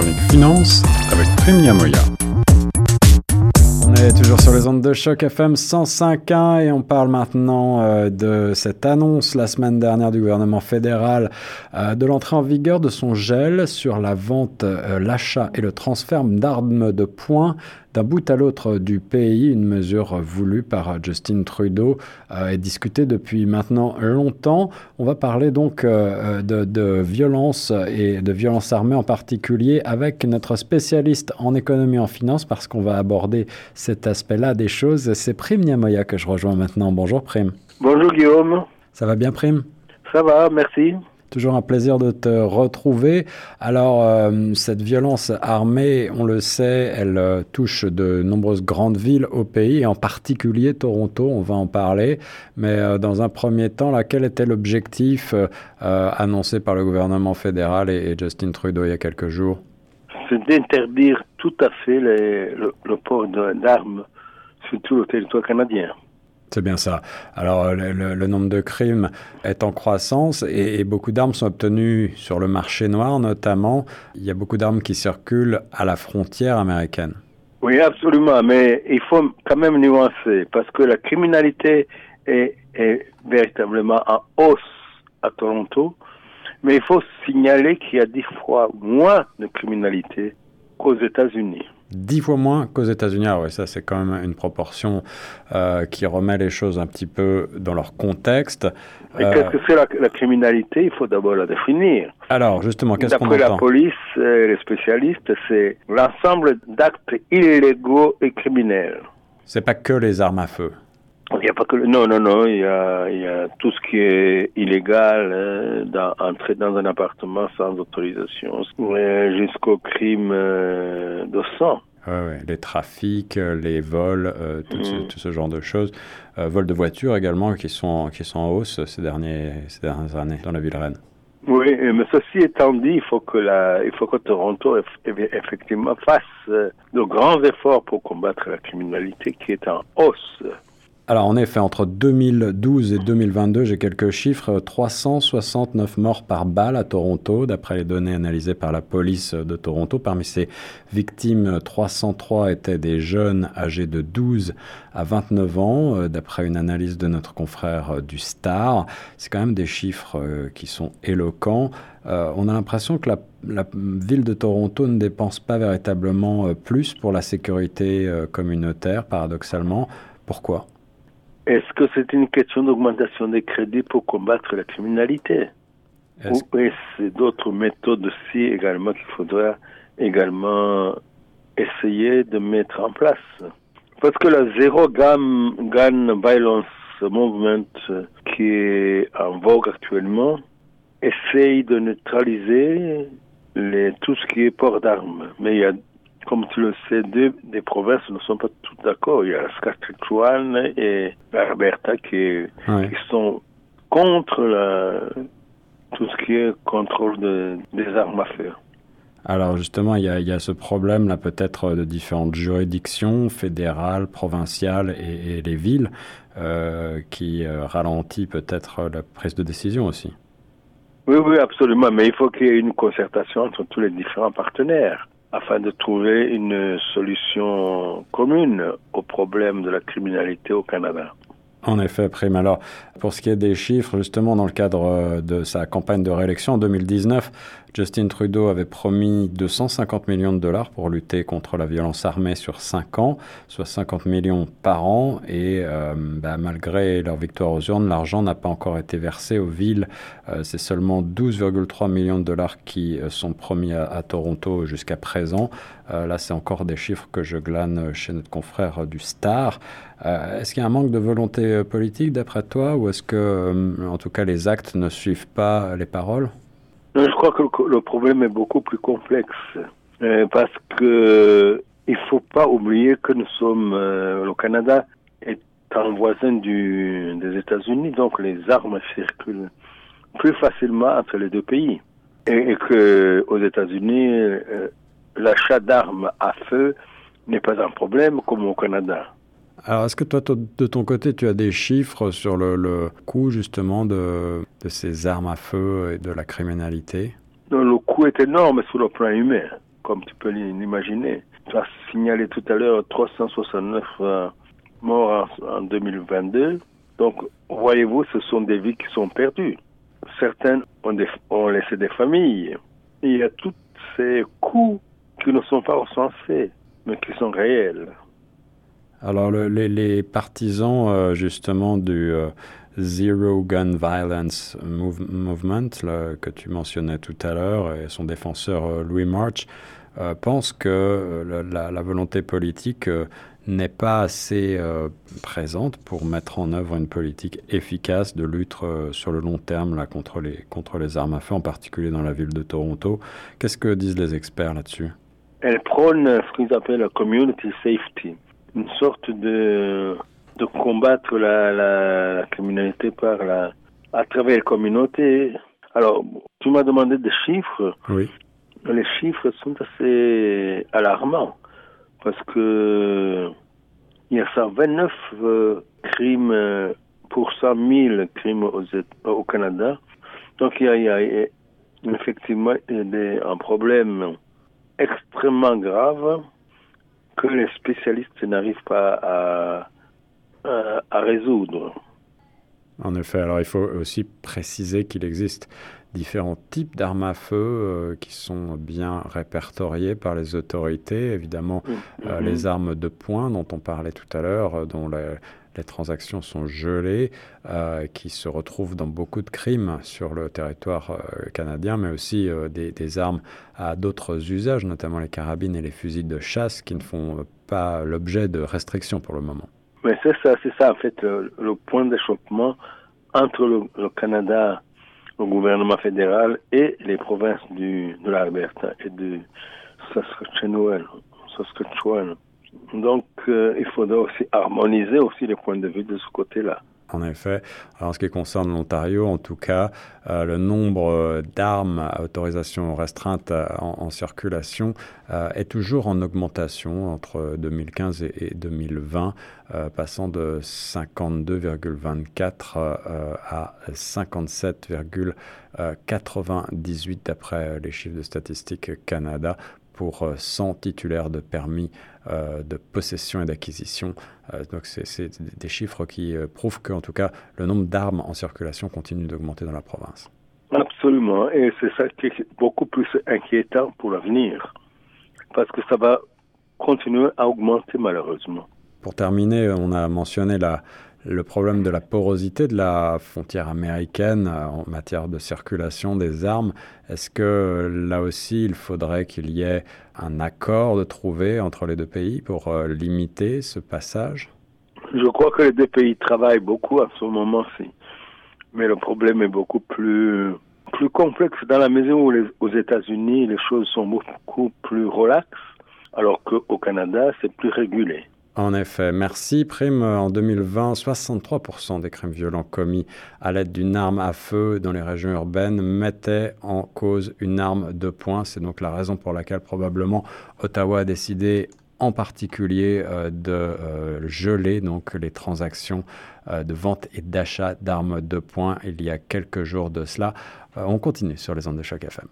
chronique finance avec Prime Yamoya. On est toujours sur les ondes de choc FM 105.1 et on parle maintenant euh, de cette annonce la semaine dernière du gouvernement fédéral euh, de l'entrée en vigueur de son gel sur la vente, euh, l'achat et le transfert d'armes de poing d'un bout à l'autre du pays, une mesure voulue par Justin Trudeau et discutée depuis maintenant longtemps. On va parler donc de, de violence et de violence armée en particulier avec notre spécialiste en économie et en finance parce qu'on va aborder cet aspect-là des choses. C'est Prime Niamoya que je rejoins maintenant. Bonjour Prime. Bonjour Guillaume. Ça va bien Prime? Ça va, merci. Toujours un plaisir de te retrouver. Alors, euh, cette violence armée, on le sait, elle euh, touche de nombreuses grandes villes au pays, et en particulier Toronto, on va en parler. Mais euh, dans un premier temps, là, quel était l'objectif annoncé par le gouvernement fédéral et, Justin Trudeau il y a quelques jours? C'est d'interdire tout à fait le, le port d'armes sur tout le territoire canadien. C'est bien ça. Alors, le, nombre de crimes est en croissance et, beaucoup d'armes sont obtenues sur le marché noir, notamment. Il y a beaucoup d'armes qui circulent à la frontière américaine. Oui, absolument, mais il faut quand même nuancer parce que la criminalité est, est véritablement en hausse à Toronto, mais il faut signaler qu'il y a dix fois moins de criminalité qu'aux États-Unis dix fois moins qu'aux États-Unis. Ah oui, ça c'est quand même une proportion euh, qui remet les choses un petit peu dans leur contexte. Et qu'est-ce que c'est la, criminalité? Il faut d'abord la définir. Alors justement, qu'est-ce qu'on entend D'après la police et les spécialistes, c'est l'ensemble d'actes illégaux et criminels. C'est pas que les armes à feu. Il y a pas que non non non il y a, il y a tout ce qui est illégal hein, d'entrer dans un appartement sans autorisation jusqu'au crime euh, de sang. Ouais, les trafics, euh, les vols, euh, mm. tout, ce, genre de choses. vols de voitures également qui sont, qui sont en hausse ces, derniers, ces dernières années dans la ville reine. Oui, mais ceci étant dit, il faut que, la, il faut que Toronto effectivement fasse de grands efforts pour combattre la criminalité qui est en hausse. Alors en effet, entre 2012 et 2022, j'ai quelques chiffres, 369 morts par balle à Toronto, d'après les données analysées par la police de Toronto. Parmi ces victimes, 303 étaient des jeunes âgés de 12 à 29 ans, euh, d'après une analyse de notre confrère euh, du Star. C'est quand même des chiffres euh, qui sont éloquents. on a l'impression que la, la, ville de Toronto ne dépense pas véritablement plus pour la sécurité communautaire, paradoxalement. Pourquoi? Est-ce que c'est une question d'augmentation des crédits pour combattre la criminalité? Ou est-ce d'autres méthodes aussi également qu'il faudra également essayer de mettre en place? Parce que la Zero Gun, Gun Violence Movement qui est en vogue actuellement essaye de neutraliser les, tout ce qui est port d'armes. Mais il y a comme tu le sais, deux des provinces ne sont pas toutes d'accord. Il y a la Saskatchewan et l'Alberta qui, qui, sont contre la, tout ce qui est contrôle des armes à feu. Alors justement, il y, a, il y a ce problème-là peut-être de différentes juridictions fédérales, provinciales et, les villes euh, qui euh, ralentit peut-être la prise de décision aussi. Oui, oui, absolument. Mais il faut qu'il y ait une concertation entre tous les différents partenaires afin de trouver une solution commune au problème de la criminalité au Canada. En effet, Prime. Alors, pour ce qui est des chiffres, justement, dans le cadre euh, de sa campagne de réélection en 2019, Justin Trudeau avait promis 250 millions de dollars pour lutter contre la violence armée sur 5 ans, soit 50 millions par an. Et euh, bah, malgré leur victoire aux urnes, l'argent n'a pas encore été versé aux villes. Euh, c'est seulement 12,3 millions de dollars qui sont promis à, Toronto jusqu'à présent. là, c'est encore des chiffres que je glane chez notre confrère du Star. Est-ce qu'il y a un manque de volonté politique d'après toi ou est-ce que, euh, en tout cas, les actes ne suivent pas les paroles? Je crois que le problème est beaucoup plus complexe euh, parce que il faut pas oublier que nous sommes euh, le Canada est un voisin du, des États-Unis, donc les armes circulent plus facilement entre les deux pays et, aux États-Unis l'achat d'armes à feu n'est pas un problème comme au Canada. Alors, est-ce que toi, de ton côté, tu as des chiffres sur le, coût justement de, ces armes à feu et de la criminalité? Le coût est énorme sur le plan humain. comme tu peux l'imaginer. Tu as signalé tout à l'heure 369 euh, morts en, 2022. Donc, voyez-vous, ce sont des vies qui sont perdues. Certaines ont, ont laissé des familles. Il y a tous ces coûts qui ne sont pas recensés, mais qui sont réels. Alors, les, partisans, euh, justement, du euh, Zero Gun Violence Movement, que tu mentionnais tout à l'heure, et son défenseur euh, Louis March, pensent que la, volonté politique n'est pas assez présente pour mettre en œuvre une politique efficace de lutte sur le long terme contre, les, contre les armes à feu, en particulier dans la ville de Toronto. Qu'est-ce que disent les experts là-dessus? Elle prône ce qu'ils appellent la community safety une sorte de, de combattre la, la, criminalité par la, à travers les communautés. Alors, tu m'as demandé des chiffres. Oui. Les chiffres sont assez alarmants parce que il y a 129 euh, crimes euh, pour 100 000 crimes au Canada. Donc il y a, il y a effectivement un problème extrêmement grave que les spécialistes n'arrivent pas à, à, résoudre. En effet, alors il faut aussi préciser qu'il existe différents types d'armes à feu euh, qui sont bien répertoriés par les autorités. Évidemment, mm. euh, les armes de poing dont on parlait tout à l'heure, euh, dont les, les transactions sont gelées, euh, qui se retrouvent dans beaucoup de crimes sur le territoire euh, canadien, mais aussi euh, des, armes à d'autres usages, notamment les carabines et les fusils de chasse, qui ne font pas l'objet de restrictions pour le moment. Mais c'est ça, c'est ça en fait le, point d'échauffement entre le, Canada, le gouvernement fédéral et les provinces du, de l'Alberta et Saskatchewan. Saskatchewan. Donc, euh, il faudra aussi harmoniser aussi les points de vue de ce côté-là. En effet. en ce qui concerne l'Ontario, en tout cas, euh, le nombre euh, d'armes à autorisation restreinte en, circulation est toujours en augmentation entre 2015 et, 2020, passant de 52,24 à 57,98 d'après les chiffres de Statistique Canada pour 100 titulaires de permis euh, de possession et d'acquisition. Euh, donc c'est des chiffres qui euh, prouvent qu'en tout cas le nombre d'armes en circulation continue d'augmenter dans la province. Absolument, et c'est ça qui est beaucoup plus inquiétant pour l'avenir, parce que ça va continuer à augmenter malheureusement. Pour terminer, on a mentionné la, le problème de la porosité de la frontière américaine euh, en matière de circulation des armes. Est-ce que là aussi, il faudrait qu'il y ait un accord de trouver entre les deux pays pour euh, limiter ce passage? Je crois que les deux pays travaillent beaucoup à ce moment-ci. Mais le problème est beaucoup plus, plus complexe dans la mesure où aux États-Unis, les choses sont beaucoup plus relaxes, alors qu'au Canada, c'est plus régulé. En effet, merci. Prime en 2020, 63% des crimes violents commis à l'aide d'une arme à feu dans les régions urbaines mettaient en cause une arme de poing. C'est donc la raison pour laquelle probablement Ottawa a décidé en particulier euh, de euh, geler donc les transactions euh, de vente et d'achat d'armes de poing il y a quelques jours de cela. on continue sur les ondes de choc FM.